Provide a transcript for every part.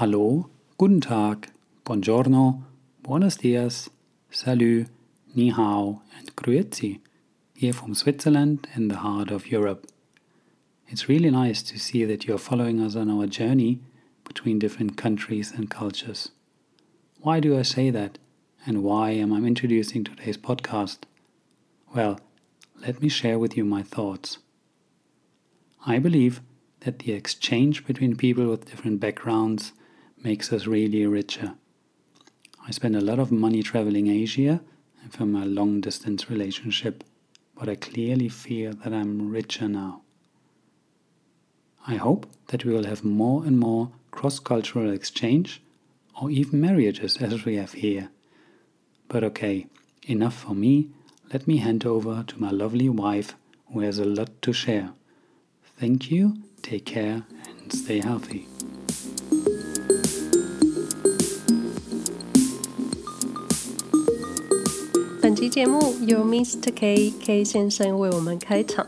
Hallo, guten Tag, buongiorno, buenos dias, salut, ni hao, and grüezi, here from Switzerland in the heart of Europe. It's really nice to see that you're following us on our journey between different countries and cultures. Why do I say that? And why am I introducing today's podcast? Well, let me share with you my thoughts. I believe that the exchange between people with different backgrounds makes us really richer. I spend a lot of money traveling Asia and for my long distance relationship, but I clearly feel that I'm richer now. I hope that we will have more and more cross cultural exchange or even marriages as we have here. But okay, enough for me. Let me hand over to my lovely wife who has a lot to share. Thank you, take care, and stay healthy. 节目由 Mr. K K 先生为我们开场。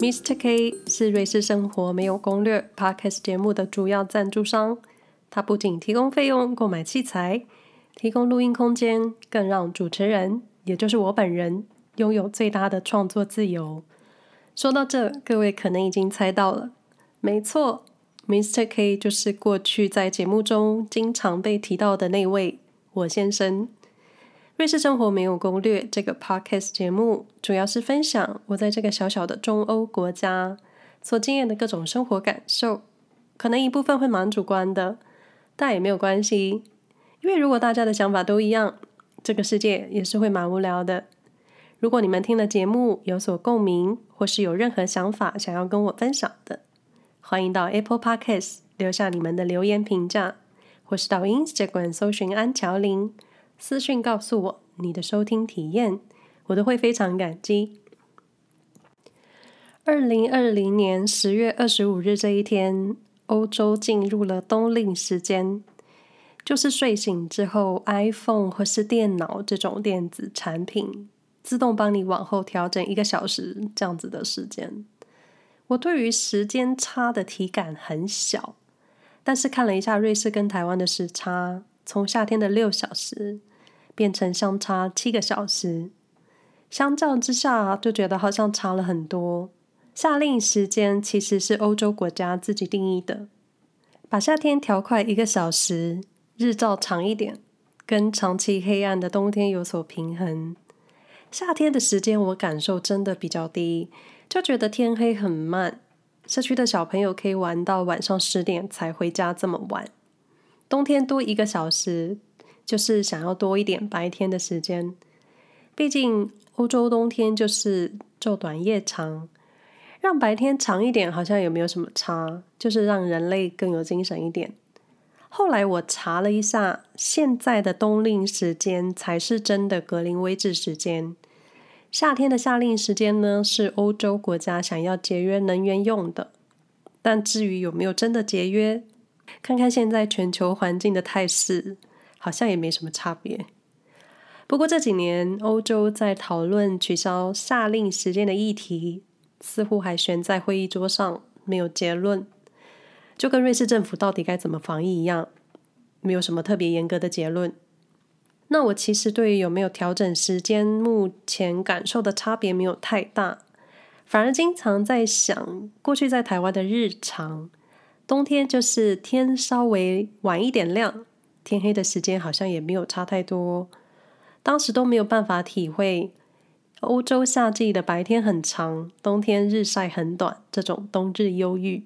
Mr. K 是瑞士生活没有攻略 Podcast 节目的主要赞助商。他不仅提供费用购买器材，提供录音空间，更让主持人，也就是我本人，拥有最大的创作自由。说到这，各位可能已经猜到了，没错，Mr. K 就是过去在节目中经常被提到的那位我先生。瑞士生活没有攻略这个 podcast 节目，主要是分享我在这个小小的中欧国家所经验的各种生活感受，可能一部分会蛮主观的，但也没有关系，因为如果大家的想法都一样，这个世界也是会蛮无聊的。如果你们听了节目有所共鸣，或是有任何想法想要跟我分享的，欢迎到 Apple Podcast 留下你们的留言评价，或是到 Instagram 搜寻安乔林。私讯告诉我你的收听体验，我都会非常感激。二零二零年十月二十五日这一天，欧洲进入了冬令时间，就是睡醒之后，iPhone 或是电脑这种电子产品自动帮你往后调整一个小时这样子的时间。我对于时间差的体感很小，但是看了一下瑞士跟台湾的时差，从夏天的六小时。变成相差七个小时，相较之下就觉得好像差了很多。夏令时间其实是欧洲国家自己定义的，把夏天调快一个小时，日照长一点，跟长期黑暗的冬天有所平衡。夏天的时间我感受真的比较低，就觉得天黑很慢，社区的小朋友可以玩到晚上十点才回家这么晚。冬天多一个小时。就是想要多一点白天的时间，毕竟欧洲冬天就是昼短夜长，让白天长一点好像也没有什么差，就是让人类更有精神一点。后来我查了一下，现在的冬令时间才是真的格林威治时间，夏天的夏令时间呢，是欧洲国家想要节约能源用的。但至于有没有真的节约，看看现在全球环境的态势。好像也没什么差别。不过这几年，欧洲在讨论取消夏令时间的议题，似乎还悬在会议桌上，没有结论。就跟瑞士政府到底该怎么防疫一样，没有什么特别严格的结论。那我其实对于有没有调整时间，目前感受的差别没有太大，反而经常在想，过去在台湾的日常，冬天就是天稍微晚一点亮。天黑的时间好像也没有差太多，当时都没有办法体会欧洲夏季的白天很长，冬天日晒很短这种冬日忧郁。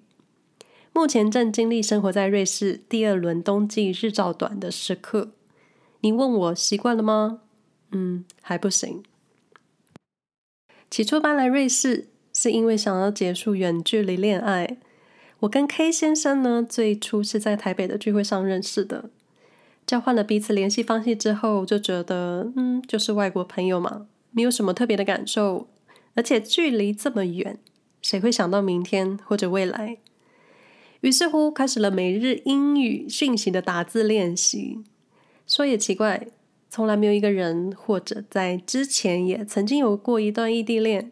目前正经历生活在瑞士第二轮冬季日照短的时刻，你问我习惯了吗？嗯，还不行。起初搬来瑞士是因为想要结束远距离恋爱，我跟 K 先生呢，最初是在台北的聚会上认识的。交换了彼此联系方式之后，就觉得嗯，就是外国朋友嘛，没有什么特别的感受，而且距离这么远，谁会想到明天或者未来？于是乎，开始了每日英语讯息的打字练习。说也奇怪，从来没有一个人或者在之前也曾经有过一段异地恋，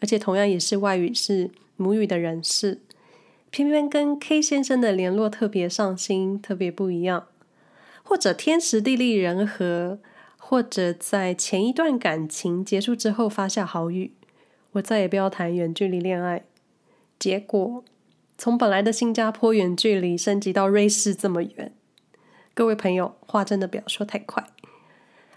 而且同样也是外语是母语的人士，偏偏跟 K 先生的联络特别上心，特别不一样，或者天时地利人和，或者在前一段感情结束之后发下豪语，我再也不要谈远距离恋爱。结果从本来的新加坡远距离升级到瑞士这么远，各位朋友，话真的不要说太快。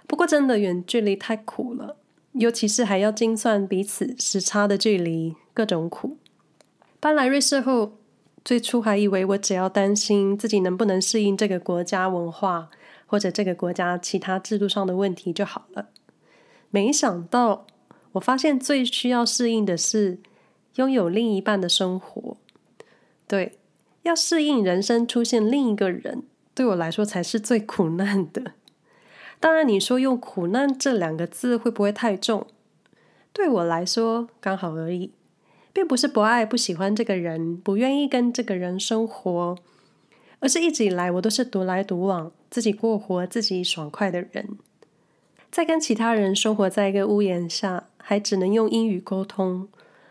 不过真的远距离太苦了。尤其是还要精算彼此时差的距离，各种苦。搬来瑞士后，最初还以为我只要担心自己能不能适应这个国家文化，或者这个国家其他制度上的问题就好了。没想到，我发现最需要适应的是拥有另一半的生活。对，要适应人生出现另一个人，对我来说才是最苦难的。当然，你说用“苦难”这两个字会不会太重？对我来说刚好而已，并不是不爱、不喜欢这个人，不愿意跟这个人生活，而是一直以来我都是独来独往，自己过活、自己爽快的人。在跟其他人生活在一个屋檐下，还只能用英语沟通，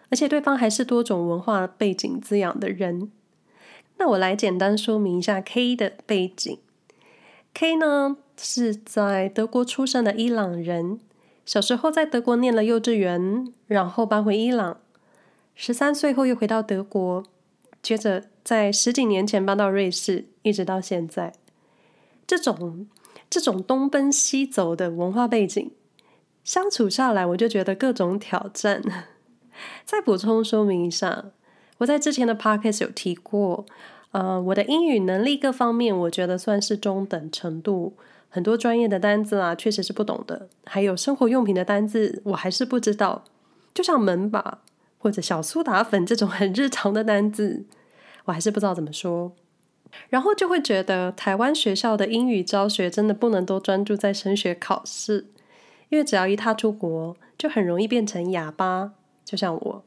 而且对方还是多种文化背景滋养的人。那我来简单说明一下 K 的背景。K 呢？是在德国出生的伊朗人，小时候在德国念了幼稚园，然后搬回伊朗，十三岁后又回到德国，接着在十几年前搬到瑞士，一直到现在。这种这种东奔西走的文化背景，相处下来我就觉得各种挑战。再补充说明一下，我在之前的 podcast 有提过，呃，我的英语能力各方面，我觉得算是中等程度。很多专业的单字啊，确实是不懂的。还有生活用品的单字，我还是不知道。就像门把或者小苏打粉这种很日常的单字，我还是不知道怎么说。然后就会觉得台湾学校的英语教学真的不能都专注在升学考试，因为只要一踏出国，就很容易变成哑巴，就像我。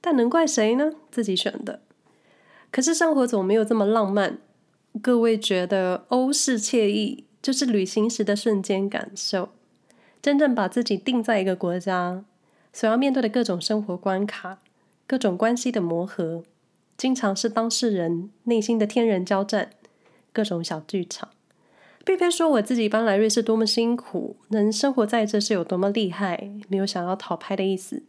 但能怪谁呢？自己选的。可是生活总没有这么浪漫。各位觉得欧式惬意，就是旅行时的瞬间感受，真正把自己定在一个国家，所要面对的各种生活关卡、各种关系的磨合，经常是当事人内心的天人交战，各种小剧场。并非说我自己搬来瑞士多么辛苦，能生活在这是有多么厉害，没有想要讨拍的意思，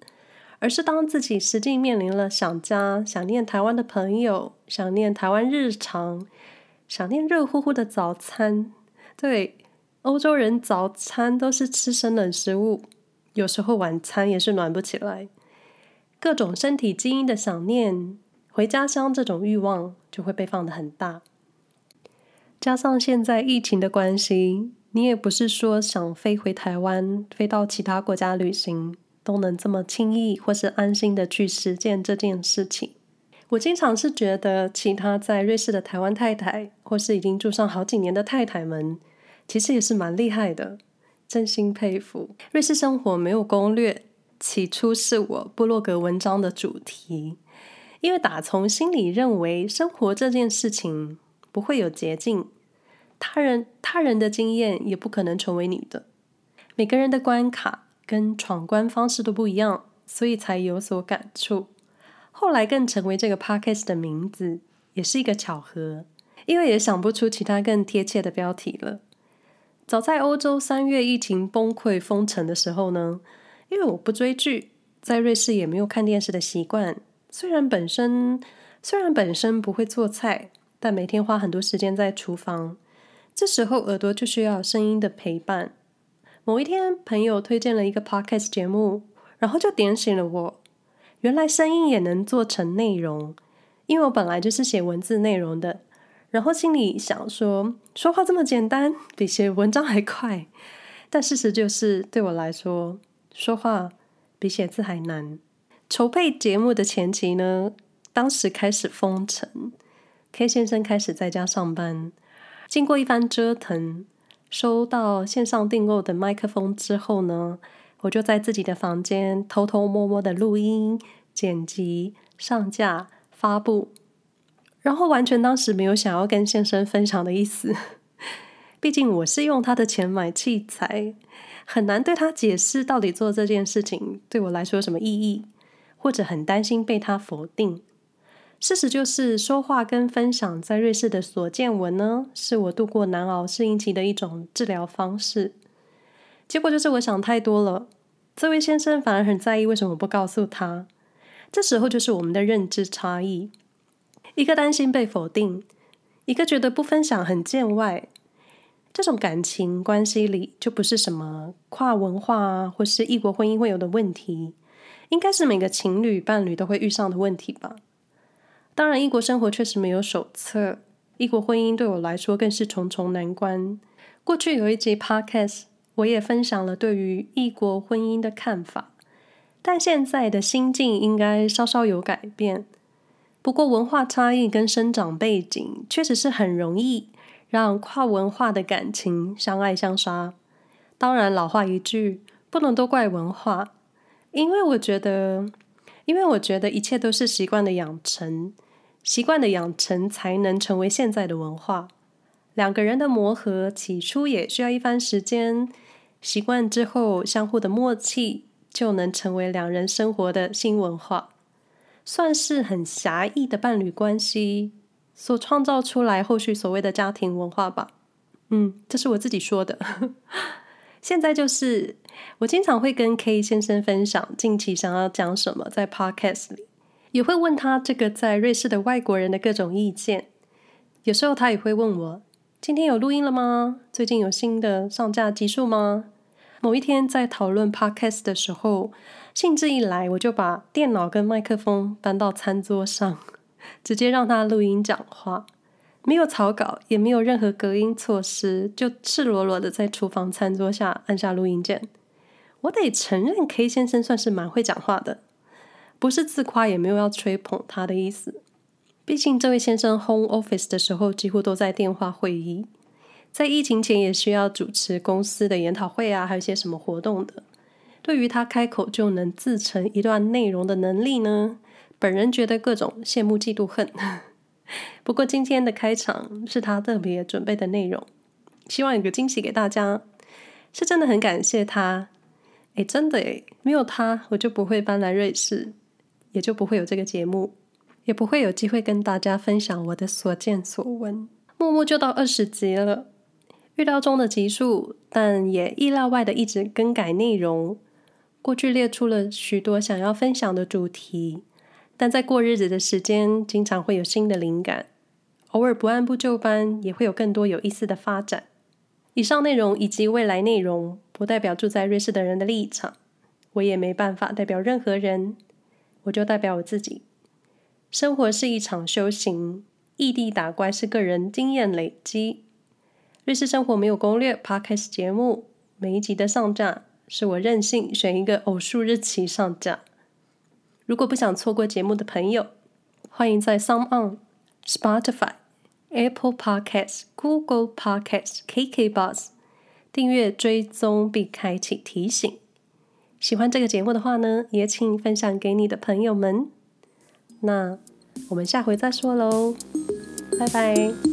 而是当自己实际面临了想家、想念台湾的朋友、想念台湾日常、想念热乎乎的早餐。对，欧洲人早餐都是吃生冷食物，有时候晚餐也是暖不起来。各种身体基因的想念，回家乡这种欲望就会被放得很大。加上现在疫情的关系，你也不是说想飞回台湾、飞到其他国家旅行都能这么轻易或是安心的去实践这件事情。我经常是觉得，其他在瑞士的台湾太太，或是已经住上好几年的太太们，其实也是蛮厉害的，真心佩服。瑞士生活没有攻略，起初是我部落格文章的主题，因为打从心里认为，生活这件事情不会有捷径，他人他人的经验也不可能成为你的，每个人的关卡跟闯关方式都不一样，所以才有所感触。后来更成为这个 podcast 的名字，也是一个巧合，因为也想不出其他更贴切的标题了。早在欧洲三月疫情崩溃封城的时候呢，因为我不追剧，在瑞士也没有看电视的习惯。虽然本身虽然本身不会做菜，但每天花很多时间在厨房，这时候耳朵就需要声音的陪伴。某一天，朋友推荐了一个 podcast 节目，然后就点醒了我。原来声音也能做成内容，因为我本来就是写文字内容的，然后心里想说，说话这么简单，比写文章还快。但事实就是，对我来说，说话比写字还难。筹备节目的前期呢，当时开始封城，K 先生开始在家上班。经过一番折腾，收到线上订购的麦克风之后呢，我就在自己的房间偷偷摸摸的录音、剪辑、上架、发布，然后完全当时没有想要跟先生分享的意思。毕竟我是用他的钱买器材，很难对他解释到底做这件事情对我来说有什么意义，或者很担心被他否定。事实就是，说话跟分享在瑞士的所见闻呢，是我度过难熬适应期的一种治疗方式。结果就是我想太多了，这位先生反而很在意为什么不告诉他。这时候就是我们的认知差异，一个担心被否定，一个觉得不分享很见外。这种感情关系里就不是什么跨文化啊，或是异国婚姻会有的问题，应该是每个情侣伴侣都会遇上的问题吧。当然，异国生活确实没有手册。异国婚姻对我来说更是重重难关。过去有一集 Podcast，我也分享了对于异国婚姻的看法，但现在的心境应该稍稍有改变。不过，文化差异跟生长背景确实是很容易让跨文化的感情相爱相杀。当然，老话一句，不能都怪文化，因为我觉得，因为我觉得一切都是习惯的养成。习惯的养成才能成为现在的文化。两个人的磨合起初也需要一番时间，习惯之后相互的默契就能成为两人生活的新文化，算是很狭义的伴侣关系所创造出来后续所谓的家庭文化吧。嗯，这是我自己说的。现在就是我经常会跟 K 先生分享近期想要讲什么在 Podcast 里。也会问他这个在瑞士的外国人的各种意见，有时候他也会问我：“今天有录音了吗？最近有新的上架集数吗？”某一天在讨论 Podcast 的时候，兴致一来，我就把电脑跟麦克风搬到餐桌上，直接让他录音讲话，没有草稿，也没有任何隔音措施，就赤裸裸的在厨房餐桌下按下录音键。我得承认，K 先生算是蛮会讲话的。不是自夸，也没有要吹捧他的意思。毕竟这位先生 home office 的时候几乎都在电话会议，在疫情前也需要主持公司的研讨会啊，还有一些什么活动的。对于他开口就能自成一段内容的能力呢，本人觉得各种羡慕嫉妒恨。不过今天的开场是他特别准备的内容，希望有个惊喜给大家。是真的很感谢他，诶，真的诶，没有他我就不会搬来瑞士。也就不会有这个节目，也不会有机会跟大家分享我的所见所闻。默默就到二十集了，预料中的集数，但也意料外的一直更改内容。过去列出了许多想要分享的主题，但在过日子的时间，经常会有新的灵感，偶尔不按部就班，也会有更多有意思的发展。以上内容以及未来内容，不代表住在瑞士的人的立场，我也没办法代表任何人。我就代表我自己。生活是一场修行，异地打怪是个人经验累积。瑞士生活没有攻略，Podcast 节目每一集的上架是我任性选一个偶数日期上架。如果不想错过节目的朋友，欢迎在 SoundOn、Spotify、Apple Podcasts、Google Podcasts、KKBox 订阅追踪并开启提醒。喜欢这个节目的话呢，也请分享给你的朋友们。那我们下回再说喽，拜拜。